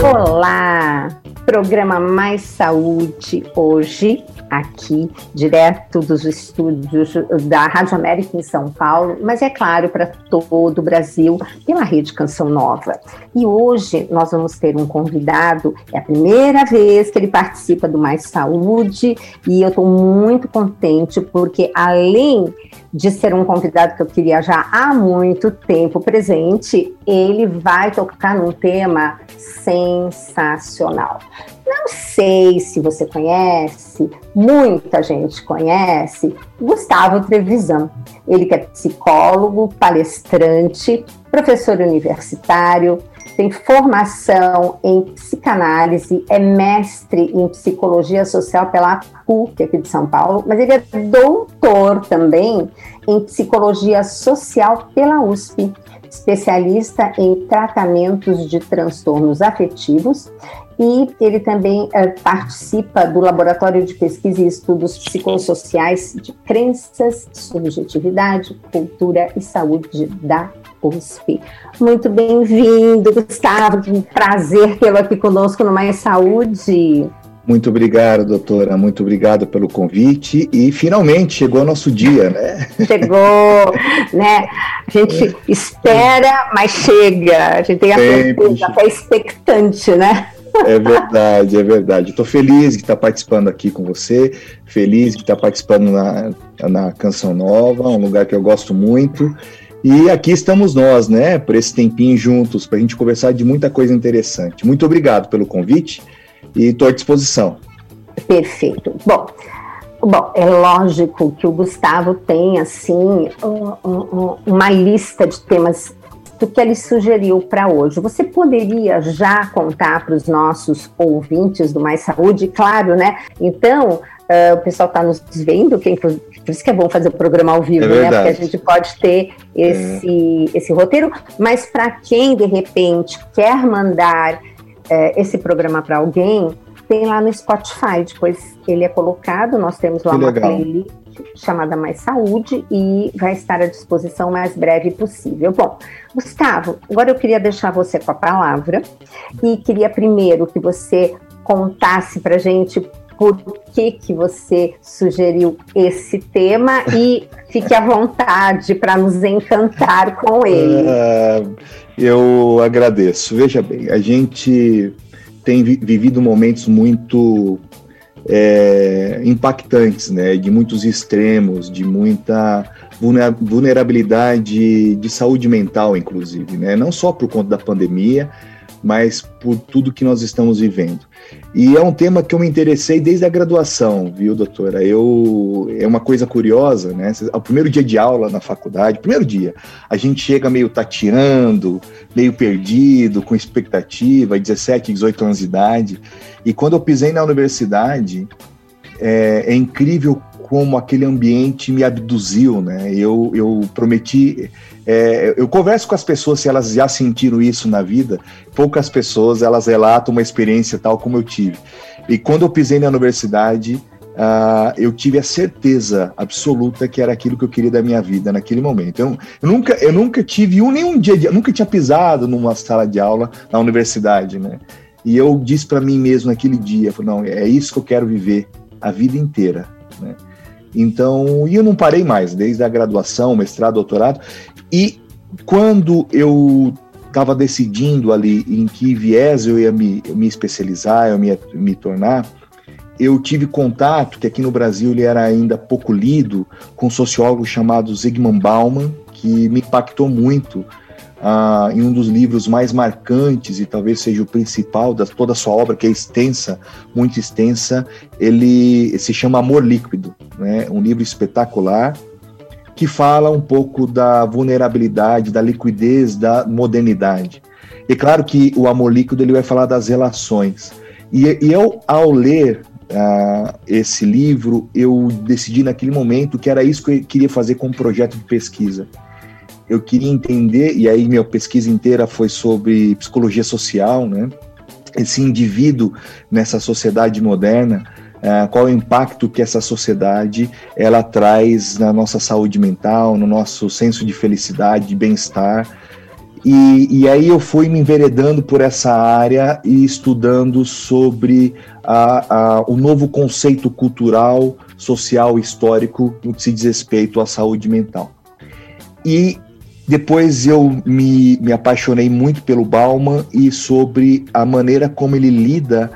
Olá! Programa Mais Saúde hoje, aqui, direto dos estúdios da Rádio América em São Paulo, mas é claro, para todo o Brasil, pela Rede Canção Nova. E hoje nós vamos ter um convidado, é a primeira vez que ele participa do Mais Saúde, e eu estou muito contente, porque além de ser um convidado que eu queria já há muito tempo presente, ele vai tocar num tema sensacional. Não sei se você conhece, muita gente conhece, Gustavo Trevisan. Ele que é psicólogo, palestrante, professor universitário, tem formação em psicanálise, é mestre em psicologia social pela PUC aqui de São Paulo, mas ele é doutor também em psicologia social pela USP, especialista em tratamentos de transtornos afetivos e ele também é, participa do Laboratório de Pesquisa e Estudos Psicossociais de Crenças, Subjetividade, Cultura e Saúde da USP. Muito bem-vindo, Gustavo, que prazer tê-lo aqui conosco no Mais Saúde. Muito obrigado, doutora. Muito obrigado pelo convite. E finalmente chegou o nosso dia, né? Chegou, né? A gente é. espera, mas chega. A gente tem a certeza, é expectante, né? É verdade, é verdade. Estou feliz de estar participando aqui com você, feliz de estar participando na, na Canção Nova, um lugar que eu gosto muito. E aqui estamos nós, né, por esse tempinho juntos, para a gente conversar de muita coisa interessante. Muito obrigado pelo convite e estou à disposição. Perfeito. Bom, Bom, é lógico que o Gustavo tem, assim, uma lista de temas do que ele sugeriu para hoje. Você poderia já contar para os nossos ouvintes do Mais Saúde, claro, né? Então, uh, o pessoal está nos vendo, que por isso que é bom fazer o programa ao vivo, é né? Porque a gente pode ter esse, é. esse roteiro, mas para quem de repente quer mandar uh, esse programa para alguém, tem lá no Spotify, depois ele é colocado, nós temos lá que uma legal. playlist chamada Mais Saúde e vai estar à disposição o mais breve possível. Bom, Gustavo, agora eu queria deixar você com a palavra e queria primeiro que você contasse para gente por que, que você sugeriu esse tema e fique à vontade para nos encantar com ele. Uh, eu agradeço. Veja bem, a gente tem vivido momentos muito é, impactantes, né, de muitos extremos, de muita vulnerabilidade de saúde mental, inclusive, né, não só por conta da pandemia, mas por tudo que nós estamos vivendo. E é um tema que eu me interessei desde a graduação, viu, doutora? Eu é uma coisa curiosa, né? O primeiro dia de aula na faculdade, primeiro dia, a gente chega meio tateando, meio perdido, com expectativa, 17, 18 anos de idade. E quando eu pisei na universidade, é, é incrível como aquele ambiente me abduziu, né? Eu, eu prometi, é, eu converso com as pessoas se elas já sentiram isso na vida. Poucas pessoas elas relatam uma experiência tal como eu tive. E quando eu pisei na universidade, uh, eu tive a certeza absoluta que era aquilo que eu queria da minha vida naquele momento. Eu, eu nunca, eu nunca tive um nenhum dia, de, nunca tinha pisado numa sala de aula na universidade, né? E eu disse para mim mesmo naquele dia, falei, não, é isso que eu quero viver a vida inteira, né? Então, e eu não parei mais, desde a graduação, mestrado, doutorado. E quando eu estava decidindo ali em que viés eu ia me, me especializar, eu me, me tornar, eu tive contato, que aqui no Brasil ele era ainda pouco lido, com um sociólogo chamado Zygmunt Bauman, que me impactou muito ah, em um dos livros mais marcantes e talvez seja o principal de toda a sua obra, que é extensa, muito extensa, ele se chama Amor Líquido, né? um livro espetacular que fala um pouco da vulnerabilidade, da liquidez, da modernidade. E claro que o Amor Líquido ele vai falar das relações. E, e eu, ao ler uh, esse livro, eu decidi naquele momento que era isso que eu queria fazer como projeto de pesquisa eu queria entender, e aí minha pesquisa inteira foi sobre psicologia social, né? Esse indivíduo nessa sociedade moderna, uh, qual é o impacto que essa sociedade ela traz na nossa saúde mental, no nosso senso de felicidade, de bem-estar. E, e, aí eu fui me enveredando por essa área e estudando sobre a, a, o novo conceito cultural, social, histórico no que se diz respeito à saúde mental. E depois eu me, me apaixonei muito pelo Bauman e sobre a maneira como ele lida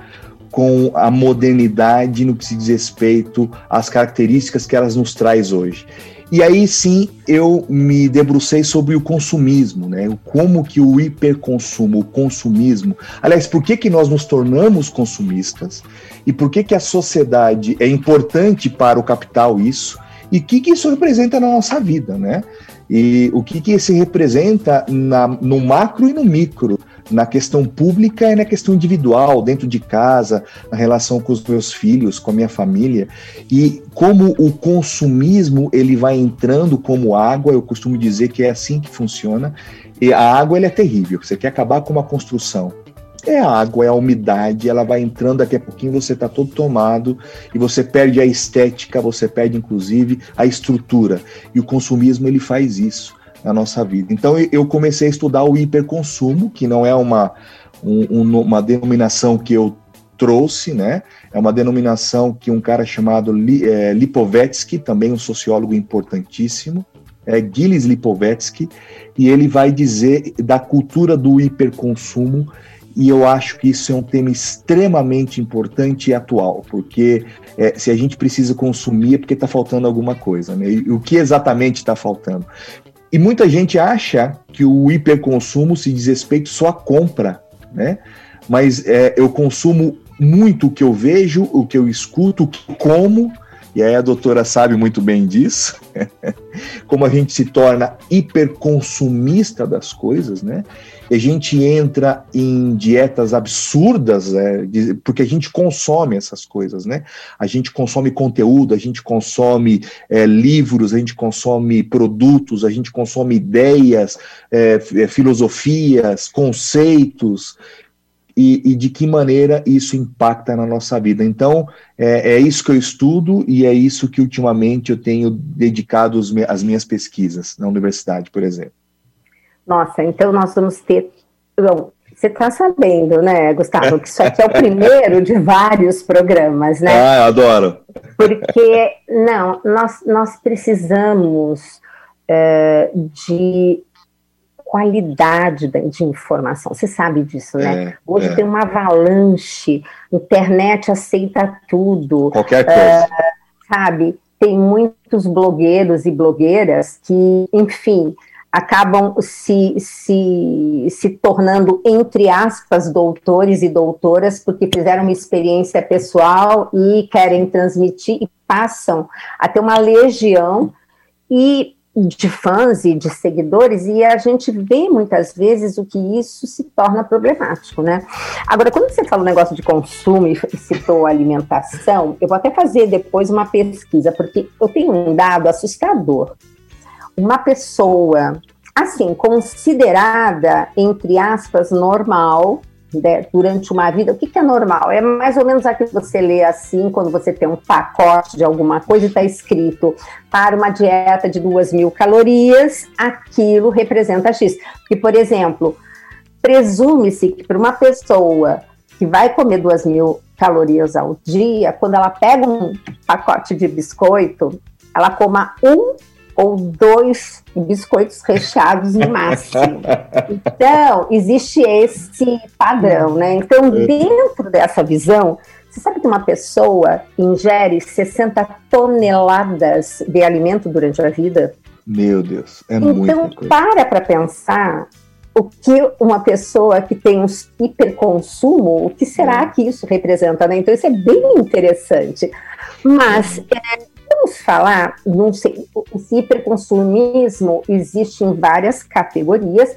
com a modernidade no que se diz respeito às características que elas nos traz hoje. E aí sim eu me debrucei sobre o consumismo, né? Como que o hiperconsumo, o consumismo, aliás, por que que nós nos tornamos consumistas e por que que a sociedade é importante para o capital isso e o que que isso representa na nossa vida, né? E o que que se representa na, no macro e no micro? Na questão pública e na questão individual, dentro de casa, na relação com os meus filhos, com a minha família, e como o consumismo ele vai entrando como água, eu costumo dizer que é assim que funciona, e a água ela é terrível, você quer acabar com uma construção, é a água, é a umidade, ela vai entrando, daqui a pouquinho você está todo tomado e você perde a estética, você perde inclusive a estrutura. E o consumismo ele faz isso na nossa vida. Então eu comecei a estudar o hiperconsumo, que não é uma, um, uma denominação que eu trouxe, né? É uma denominação que um cara chamado é, Lipovetsky, também um sociólogo importantíssimo, é Gilles Lipovetsky, e ele vai dizer da cultura do hiperconsumo, e eu acho que isso é um tema extremamente importante e atual, porque é, se a gente precisa consumir é porque está faltando alguma coisa, né? E o que exatamente está faltando? E muita gente acha que o hiperconsumo se diz respeito só à compra, né? Mas é, eu consumo muito o que eu vejo, o que eu escuto, o que como, e aí a doutora sabe muito bem disso, como a gente se torna hiperconsumista das coisas, né? a gente entra em dietas absurdas, é, porque a gente consome essas coisas, né? A gente consome conteúdo, a gente consome é, livros, a gente consome produtos, a gente consome ideias, é, é filosofias, conceitos. E, e, de que maneira isso impacta na nossa vida. Então, é, é, isso que eu estudo e é isso que ultimamente eu tenho dedicado as minhas pesquisas na universidade, por exemplo. Nossa, então nós vamos ter. Bom, você está sabendo, né, Gustavo, que isso aqui é o primeiro de vários programas, né? Ah, eu adoro. Porque, não, nós, nós precisamos é, de qualidade de informação. Você sabe disso, né? É, Hoje é. tem uma avalanche, internet aceita tudo. Qualquer coisa. É, sabe? Tem muitos blogueiros e blogueiras que, enfim, acabam se, se, se tornando, entre aspas, doutores e doutoras, porque fizeram uma experiência pessoal e querem transmitir e passam a ter uma legião e de fãs e de seguidores, e a gente vê muitas vezes o que isso se torna problemático, né? Agora, quando você fala o negócio de consumo e citou alimentação, eu vou até fazer depois uma pesquisa, porque eu tenho um dado assustador uma pessoa, assim, considerada, entre aspas, normal, né, durante uma vida, o que, que, é normal? É mais ou menos aquilo que você lê assim, quando você tem um pacote de alguma coisa e está escrito para uma dieta de duas mil calorias, aquilo representa X. Porque, por exemplo, presume-se que para uma pessoa que vai comer duas mil calorias ao dia, quando ela pega um pacote de biscoito, ela coma um ou dois biscoitos recheados no máximo. Então, existe esse padrão, né? Então, é. dentro dessa visão, você sabe que uma pessoa ingere 60 toneladas de alimento durante a vida? Meu Deus, é então, muita Então, para para pensar o que uma pessoa que tem um hiperconsumo, o que será é. que isso representa, né? Então, isso é bem interessante. Mas é, Vamos falar, não sei, esse hiperconsumismo existe em várias categorias,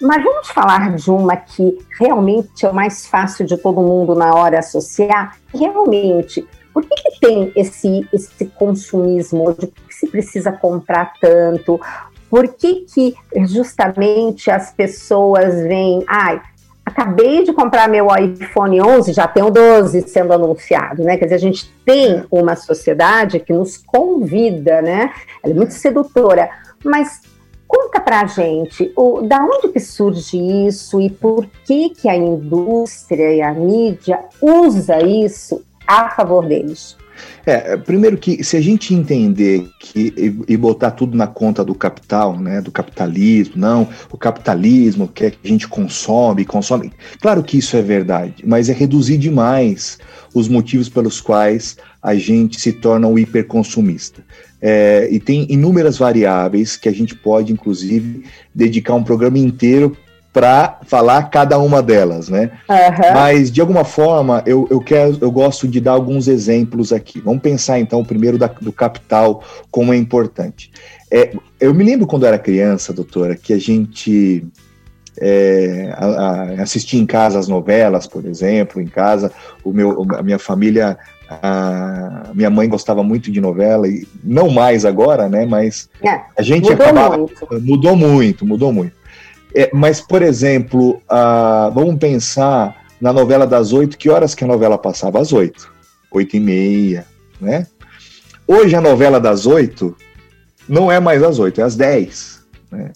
mas vamos falar de uma que realmente é o mais fácil de todo mundo na hora associar. Realmente, por que, que tem esse, esse consumismo? Por que se precisa comprar tanto? Por que, que justamente as pessoas veem, ai, acabei de comprar meu iPhone 11, já tem o 12 sendo anunciado, né? Quer dizer, a gente tem uma sociedade que nos convida, né? Ela é muito sedutora, mas Conta pra gente, o, da onde que surge isso e por que que a indústria e a mídia usa isso a favor deles? É, primeiro que se a gente entender que e, e, botar tudo na conta do capital, né, do capitalismo, não, o capitalismo quer que a gente consome, consome. Claro que isso é verdade, mas é reduzir demais os motivos pelos quais a gente se torna um hiperconsumista. É, e tem inúmeras variáveis que a gente pode, inclusive, dedicar um programa inteiro para falar cada uma delas, né? Uhum. Mas de alguma forma eu, eu quero, eu gosto de dar alguns exemplos aqui. Vamos pensar então primeiro da, do capital como é importante. É, eu me lembro quando eu era criança, doutora, que a gente é, a, a, assistia em casa as novelas, por exemplo, em casa o meu, a minha família a minha mãe gostava muito de novela e não mais agora, né? Mas é, a gente mudou acabava muito. mudou muito, mudou muito. É, mas, por exemplo, vamos pensar na novela das oito, que horas que a novela passava? Às oito, oito e meia, né? Hoje a novela das oito não é mais às oito, é às dez. Né?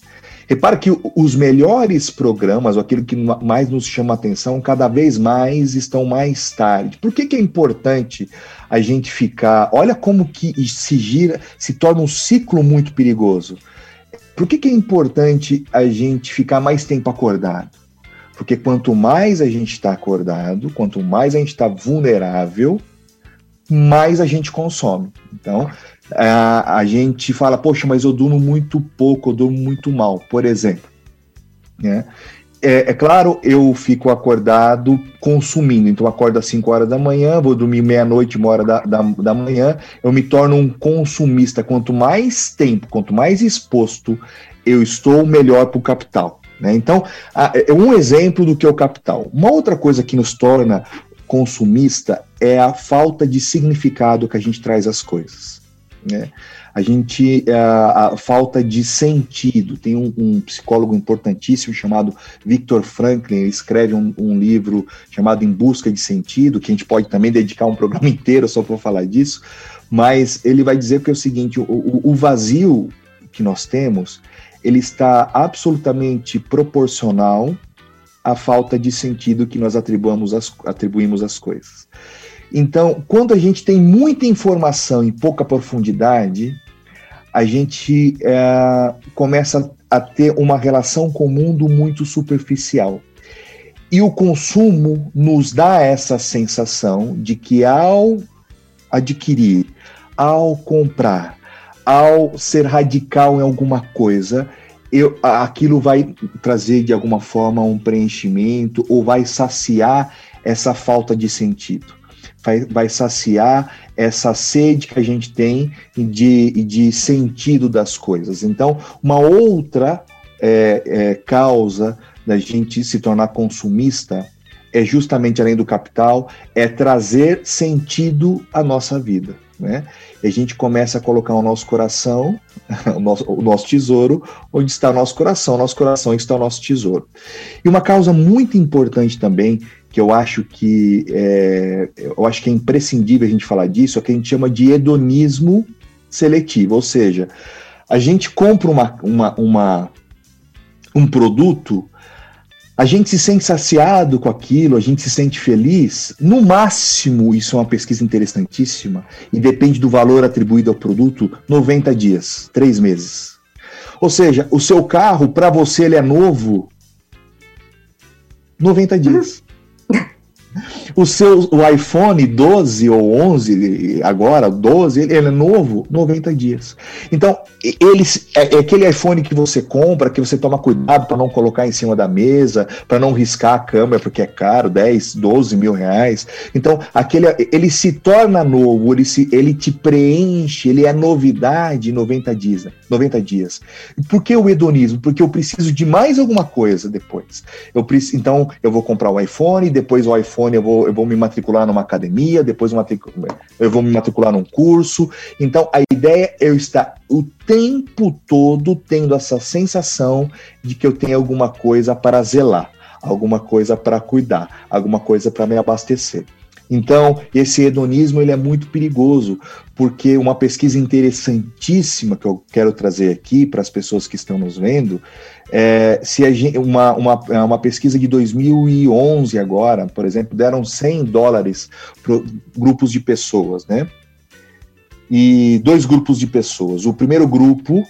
Repara que os melhores programas, ou aquilo que mais nos chama atenção, cada vez mais estão mais tarde. Por que, que é importante a gente ficar? Olha como que se gira, se torna um ciclo muito perigoso. Por que, que é importante a gente ficar mais tempo acordado? Porque quanto mais a gente está acordado, quanto mais a gente está vulnerável, mais a gente consome. Então, a, a gente fala, poxa, mas eu durmo muito pouco, eu durmo muito mal, por exemplo. Né? É, é, claro, eu fico acordado consumindo. Então, acordo às 5 horas da manhã, vou dormir meia-noite, uma hora da, da, da, manhã. Eu me torno um consumista. Quanto mais tempo, quanto mais exposto eu estou, melhor para o capital. Né? Então, é um exemplo do que é o capital. Uma outra coisa que nos torna consumista é a falta de significado que a gente traz às coisas. Né? A gente a, é, a falta de sentido. Tem um, um, psicólogo importantíssimo chamado Victor Franklin, ele escreve um, um, livro chamado Em Busca de Sentido, que a gente pode também dedicar um programa inteiro só para falar disso, mas ele vai dizer que é o seguinte: o, o vazio que nós temos, ele está absolutamente proporcional à falta de sentido que nós atribuímos às, atribuímos às coisas. Então, quando a gente tem muita informação em pouca profundidade, a gente é, começa a ter uma relação com o mundo muito superficial. E o consumo nos dá essa sensação de que ao adquirir, ao comprar, ao ser radical em alguma coisa, eu, aquilo vai trazer de alguma forma um preenchimento ou vai saciar essa falta de sentido vai, vai saciar essa sede que a gente tem de, de sentido das coisas. Então, uma outra é, é, causa da gente se tornar consumista é justamente além do capital, é trazer sentido à nossa vida. Né? E a gente começa a colocar o nosso coração, o nosso, o nosso tesouro, onde está o nosso coração, o nosso coração está o nosso tesouro. E uma causa muito importante também que eu acho que é, eu acho que é imprescindível a gente falar disso, é o que a gente chama de hedonismo seletivo, ou seja, a gente compra uma, uma, uma, um produto, a gente se sente saciado com aquilo, a gente se sente feliz. No máximo, isso é uma pesquisa interessantíssima, e depende do valor atribuído ao produto, 90 dias, três meses. Ou seja, o seu carro, para você, ele é novo 90 dias. O seu o iPhone 12 ou 11, agora 12, ele, ele é novo, 90 dias. Então, eles, é, é, aquele iPhone que você compra, que você toma cuidado para não colocar em cima da mesa, para não riscar a câmera, porque é caro, 10, 12 mil reais. Então, aquele, ele se torna novo, ele, se, ele te preenche, ele é novidade em 90 dias. 90 dias. Por que o hedonismo? Porque eu preciso de mais alguma coisa depois. Eu preciso, então, eu vou comprar o iPhone, depois o iPhone eu vou, eu vou me matricular numa academia, depois eu vou me matricular num curso. Então, a ideia é eu estar o tempo todo tendo essa sensação de que eu tenho alguma coisa para zelar, alguma coisa para cuidar, alguma coisa para me abastecer. Então, esse hedonismo ele é muito perigoso, porque uma pesquisa interessantíssima que eu quero trazer aqui para as pessoas que estão nos vendo, é, se gente, uma, uma, é uma pesquisa de 2011 agora, por exemplo, deram 100 dólares para grupos de pessoas, né? E dois grupos de pessoas. O primeiro grupo,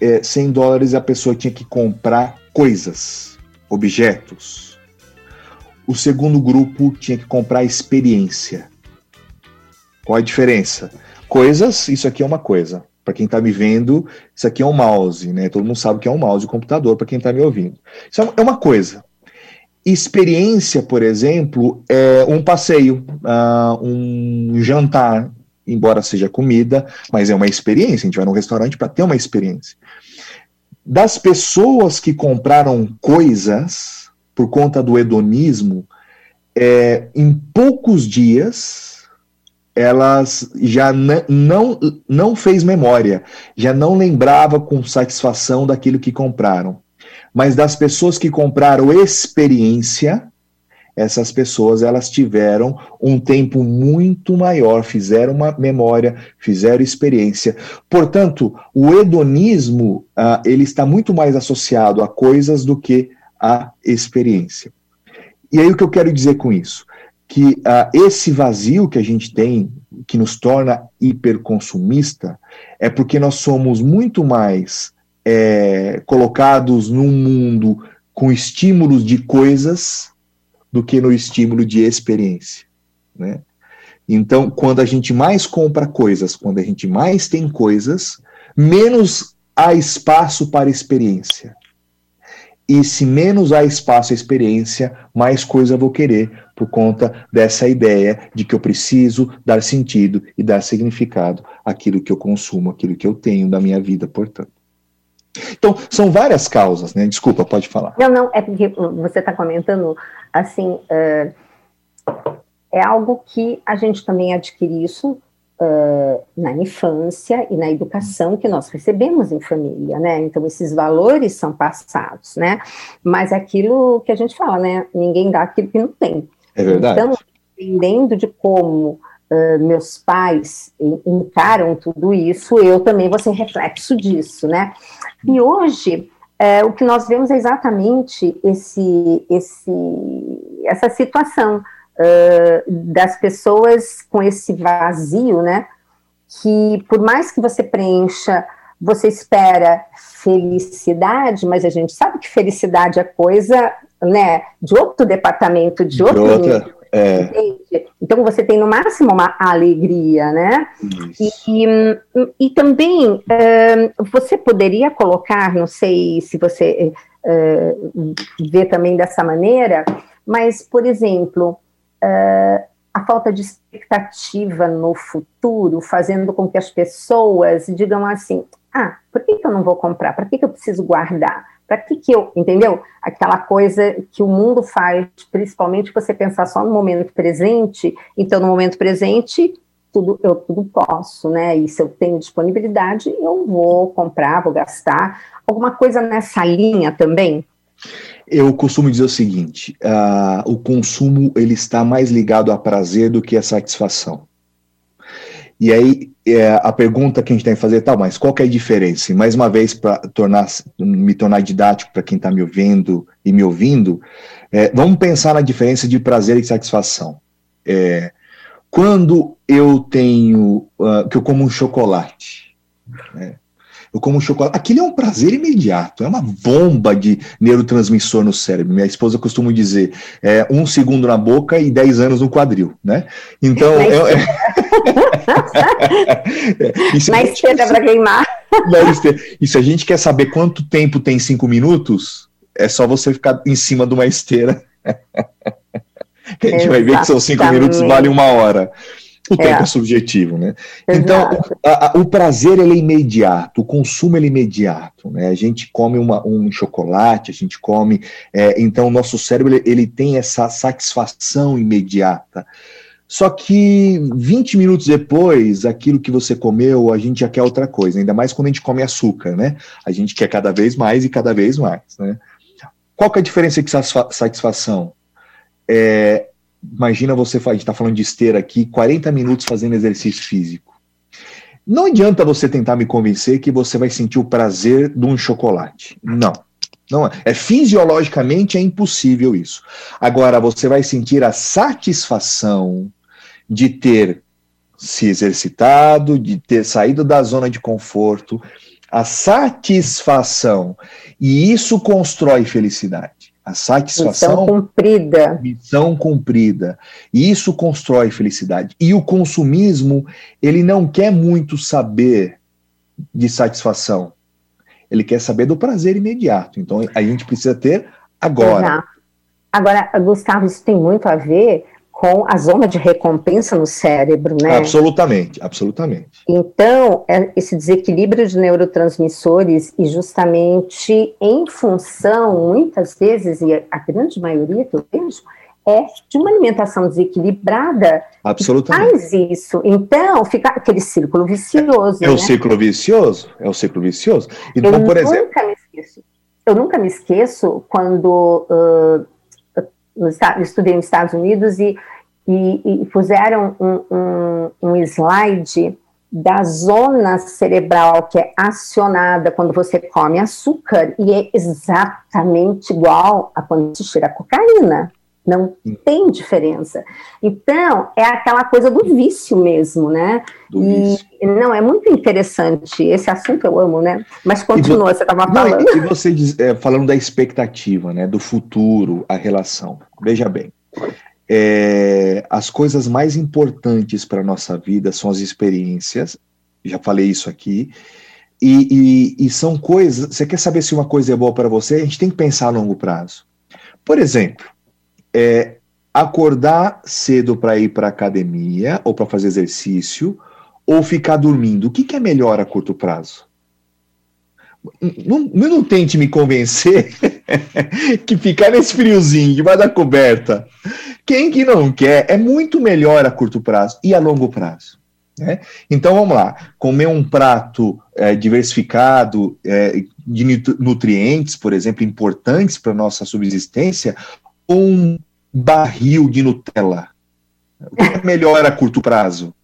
é, 100 dólares, a pessoa tinha que comprar coisas, objetos o segundo grupo tinha que comprar experiência. Qual a diferença? Coisas, isso aqui é uma coisa. Para quem está me vendo, isso aqui é um mouse, né? Todo mundo sabe que é um mouse, um computador, para quem está me ouvindo. Isso é uma coisa. Experiência, por exemplo, é um passeio, uh, um jantar, embora seja comida, mas é uma experiência. A gente vai num restaurante para ter uma experiência. Das pessoas que compraram coisas, por conta do hedonismo, é, em poucos dias elas já não, não fez memória, já não lembrava com satisfação daquilo que compraram. Mas das pessoas que compraram experiência, essas pessoas elas tiveram um tempo muito maior, fizeram uma memória, fizeram experiência. Portanto, o hedonismo uh, ele está muito mais associado a coisas do que a experiência. E aí o que eu quero dizer com isso? Que uh, esse vazio que a gente tem, que nos torna hiperconsumista, é porque nós somos muito mais é, colocados num mundo com estímulos de coisas do que no estímulo de experiência. Né? Então, quando a gente mais compra coisas, quando a gente mais tem coisas, menos há espaço para experiência. E se menos há espaço à experiência, mais coisa vou querer, por conta dessa ideia de que eu preciso dar sentido e dar significado àquilo que eu consumo, àquilo que eu tenho da minha vida, portanto. Então, são várias causas, né? Desculpa, pode falar. Não, não, é porque você está comentando, assim, uh, é algo que a gente também adquire isso uh, na infância e na educação que nós recebemos em família, né? Então, esses valores são passados, né? Mas é aquilo que a gente fala, né? Ninguém dá aquilo que não tem. É verdade. Então, dependendo de como uh, meus pais encaram tudo isso, eu também vou ser reflexo disso, né? E hoje, é, o que nós vemos é exatamente esse, esse, essa situação uh, das pessoas com esse vazio, né? Que por mais que você preencha, você espera felicidade, mas a gente sabe que felicidade é coisa, né, de outro departamento, de, de outro outra, é. Então você tem no máximo uma alegria, né? E, e, e, também uh, você poderia colocar, não sei se você uh, vê também dessa maneira, mas, por exemplo, uh, a falta de expectativa no futuro, fazendo com que as pessoas digam assim: ah, por que, que eu não vou comprar? Para que, que eu preciso guardar? Para que, que eu, entendeu? Aquela coisa que o mundo faz, principalmente você pensar só no momento presente. Então, no momento presente, tudo eu tudo posso, né? E se eu tenho disponibilidade, eu vou comprar, vou gastar. Alguma coisa nessa linha também? Eu costumo dizer o seguinte: uh, o consumo ele está mais ligado a prazer do que a satisfação. E aí é, a pergunta que a gente tem que fazer, tá, mas qual que é a diferença? E mais uma vez, para tornar, me tornar didático para quem está me ouvindo e me ouvindo, é, vamos pensar na diferença de prazer e satisfação. É, quando eu tenho, uh, que eu como um chocolate, né, eu como chocolate. Aquilo é um prazer imediato, é uma bomba de neurotransmissor no cérebro. Minha esposa costuma dizer: é um segundo na boca e dez anos no quadril, né? Então. É, é... na esteira para queimar. E se a gente quer saber quanto tempo tem cinco minutos, é só você ficar em cima de uma esteira. a gente vai ver que são cinco minutos vale uma hora. O tempo é, é subjetivo, né? Então, a, a, o prazer ele é imediato, o consumo ele é imediato, né? A gente come uma, um chocolate, a gente come, é, então o nosso cérebro ele, ele tem essa satisfação imediata. Só que 20 minutos depois, aquilo que você comeu, a gente já quer outra coisa, ainda mais quando a gente come açúcar, né? A gente quer cada vez mais e cada vez mais, né? Qual que é a diferença de satisfação? É, imagina você, a gente está falando de esteira aqui, 40 minutos fazendo exercício físico. Não adianta você tentar me convencer que você vai sentir o prazer de um chocolate. Não. Não é. é fisiologicamente é impossível isso. Agora você vai sentir a satisfação de ter se exercitado, de ter saído da zona de conforto, a satisfação. E isso constrói felicidade. A satisfação. Missão cumprida. Missão cumprida. E isso constrói felicidade. E o consumismo, ele não quer muito saber de satisfação. Ele quer saber do prazer imediato. Então a gente precisa ter agora. Exato. Agora, Gustavo, isso tem muito a ver com a zona de recompensa no cérebro, né? Absolutamente, absolutamente. Então, é esse desequilíbrio de neurotransmissores e justamente em função, muitas vezes, e a grande maioria que eu vejo, é de uma alimentação desequilibrada. Absolutamente. Faz isso. Então, fica aquele círculo vicioso. É, é né? o círculo vicioso, é o círculo vicioso. Então, eu por exemplo. Nunca me esqueço. Eu nunca me esqueço quando uh, estudei nos Estados Unidos e e, e puseram um, um, um slide da zona cerebral que é acionada quando você come açúcar e é exatamente igual a quando se tira cocaína. Não tem diferença. Então, é aquela coisa do vício mesmo, né? Do e vício. não, é muito interessante. Esse assunto eu amo, né? Mas continua, você estava falando. e você diz, é, falando da expectativa, né? Do futuro, a relação. Veja bem é, as coisas mais importantes para a nossa vida são as experiências, já falei isso aqui, e, e, e, são coisas. Você quer saber se uma coisa é boa para você? A gente tem que pensar a longo prazo. Por exemplo, é, acordar cedo para ir para academia ou para fazer exercício, ou ficar dormindo. O que, que é melhor a curto prazo? Não, não tente me convencer que ficar nesse friozinho debaixo da coberta, quem que não quer, é muito melhor a curto prazo e a longo prazo. Né? Então vamos lá, comer um prato é, diversificado é, de nutrientes, por exemplo, importantes para nossa subsistência, um barril de Nutella. O que é melhor a curto prazo?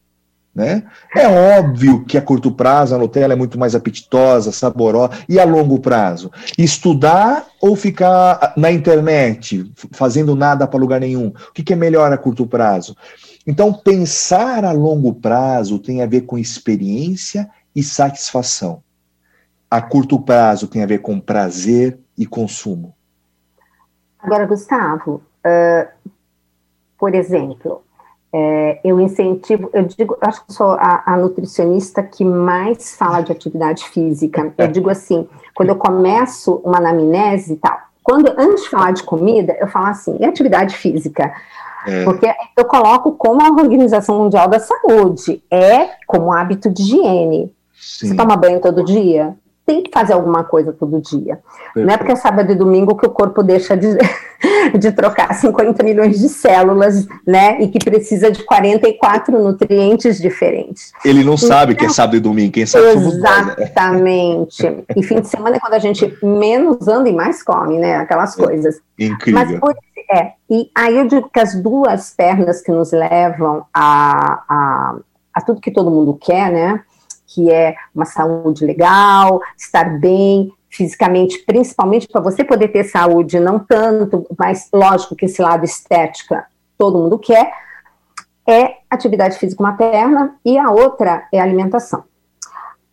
Né? É óbvio que a curto prazo a Nutella é muito mais apetitosa, saborosa, e a longo prazo? Estudar ou ficar na internet, fazendo nada para lugar nenhum? O que, que é melhor a curto prazo? Então, pensar a longo prazo tem a ver com experiência e satisfação. A curto prazo tem a ver com prazer e consumo. Agora, Gustavo, uh, por exemplo, é, eu incentivo, eu digo, acho que sou a, a, nutricionista que mais fala de atividade física. Eu digo assim, quando eu começo uma anamnese e tal, quando antes de falar de comida, eu falo assim, e atividade física? É. Porque eu coloco como a Organização Mundial da Saúde, é como hábito de higiene. Sim. Você toma banho todo dia? Tem que fazer alguma coisa todo dia. Não é porque é sábado e domingo que o corpo deixa de, de trocar 50 milhões de células, né? E que precisa de 44 nutrientes diferentes. Ele não então, sabe que é sábado e domingo, quem sabe Exatamente. Nós, né? E fim de semana é quando a gente menos anda e mais come, né? Aquelas é coisas. É incrível. Mas, por, é, e aí eu digo que as duas pernas que nos levam a, a, a tudo que todo mundo quer, né? Que é uma saúde legal, estar bem fisicamente, principalmente para você poder ter saúde, não tanto, mas lógico que esse lado estética todo mundo quer, é atividade física materna e a outra é alimentação.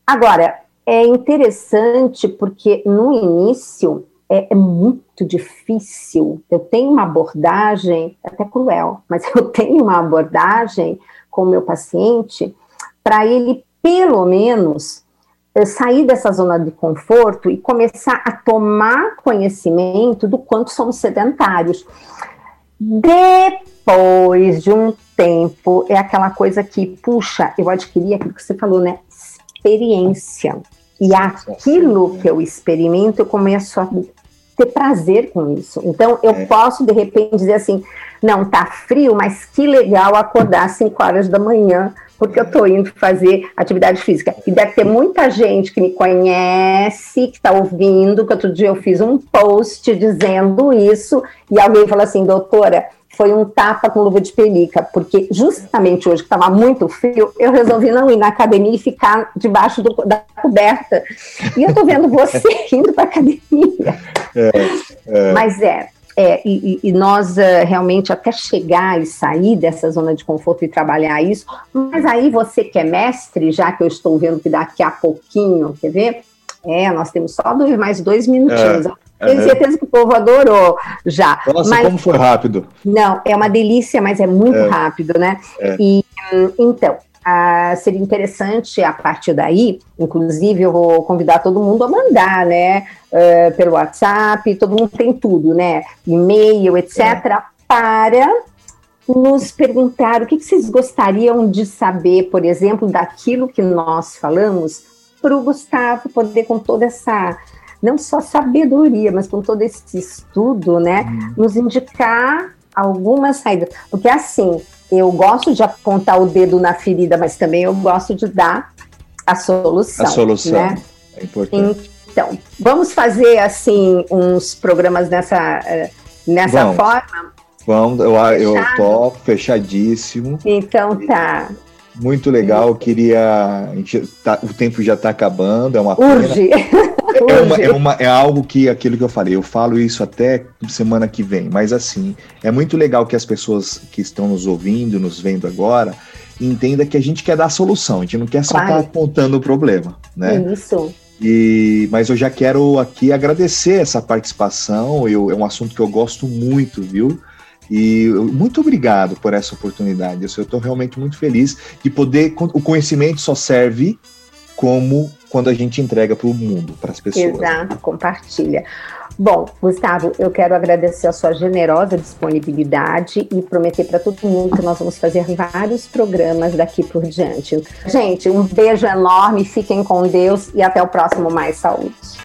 Agora, é interessante porque no início é, é, muito difícil. Eu tenho uma abordagem, até cruel, mas eu tenho uma abordagem com o meu paciente para ele pelo menos, eh, sair dessa zona de conforto e começar a tomar conhecimento do quanto somos sedentários. Depois de um tempo, é aquela coisa que, puxa, eu adquiri aquilo que você falou, né? Experiência. E aquilo que eu experimento, eu começo a ter prazer com isso. Então, eu é. posso, de repente, dizer assim: não, tá frio, mas que legal acordar às 5 horas da manhã porque eu estou indo fazer atividade física. E deve ter muita gente que me conhece, que está ouvindo, que outro dia eu fiz um post dizendo isso, e alguém falou assim, doutora, foi um tapa com luva de pelica, porque justamente hoje que estava muito frio, eu resolvi não ir na academia e ficar debaixo do, da coberta. E eu estou vendo você indo para academia. É, é. Mas é, é, e, e, nós uh, realmente até chegar e sair dessa zona de conforto e trabalhar isso, mas aí você que é mestre, já que eu estou vendo que daqui a pouquinho, quer ver? É, nós temos só dois, mais dois minutinhos. É, Tenho certeza que o povo adorou já. Nossa, mas, como foi rápido. Não, é uma delícia, mas é muito é. rápido, né? É. E hum, então, ah, seria interessante a partir daí, inclusive eu vou convidar todo mundo a mandar, né, uh, pelo WhatsApp, todo mundo tem tudo, né, e-mail, etc., é. para nos perguntar o que, que vocês gostariam de saber, por exemplo, daquilo que nós falamos, para o Gustavo poder, com toda essa, não só sabedoria, mas com todo esse estudo, né, hum. nos indicar algumas saídas. Porque assim, eu gosto de apontar o dedo na ferida, mas também eu gosto de dar a solução. A solução. Né? É importante. Então, vamos fazer assim uns programas nessa, eh, nessa vamos. forma? Vamos, eu, eu tô fechadíssimo. Então tá. Muito legal, queria. Tá, o tempo já está acabando, é uma Urge. É, é, uma, é, uma, é, algo que aquilo que eu falei, eu falo isso até semana que vem, mas assim, é muito legal que as pessoas que estão nos ouvindo, nos vendo agora, entenda que a gente quer dar a solução, a gente não quer só estar tá apontando o problema, né? Isso. E, mas eu já quero aqui agradecer essa participação, eu, é um assunto que eu gosto muito, viu? E muito obrigado por essa oportunidade. Eu estou realmente muito feliz de poder. O conhecimento só serve como quando a gente entrega para o mundo, para as pessoas. Exato, compartilha. Bom, Gustavo, eu quero agradecer a sua generosa disponibilidade e prometer para todo mundo que nós vamos fazer vários programas daqui por diante. Gente, um beijo enorme, fiquem com Deus e até o próximo Mais Saúde.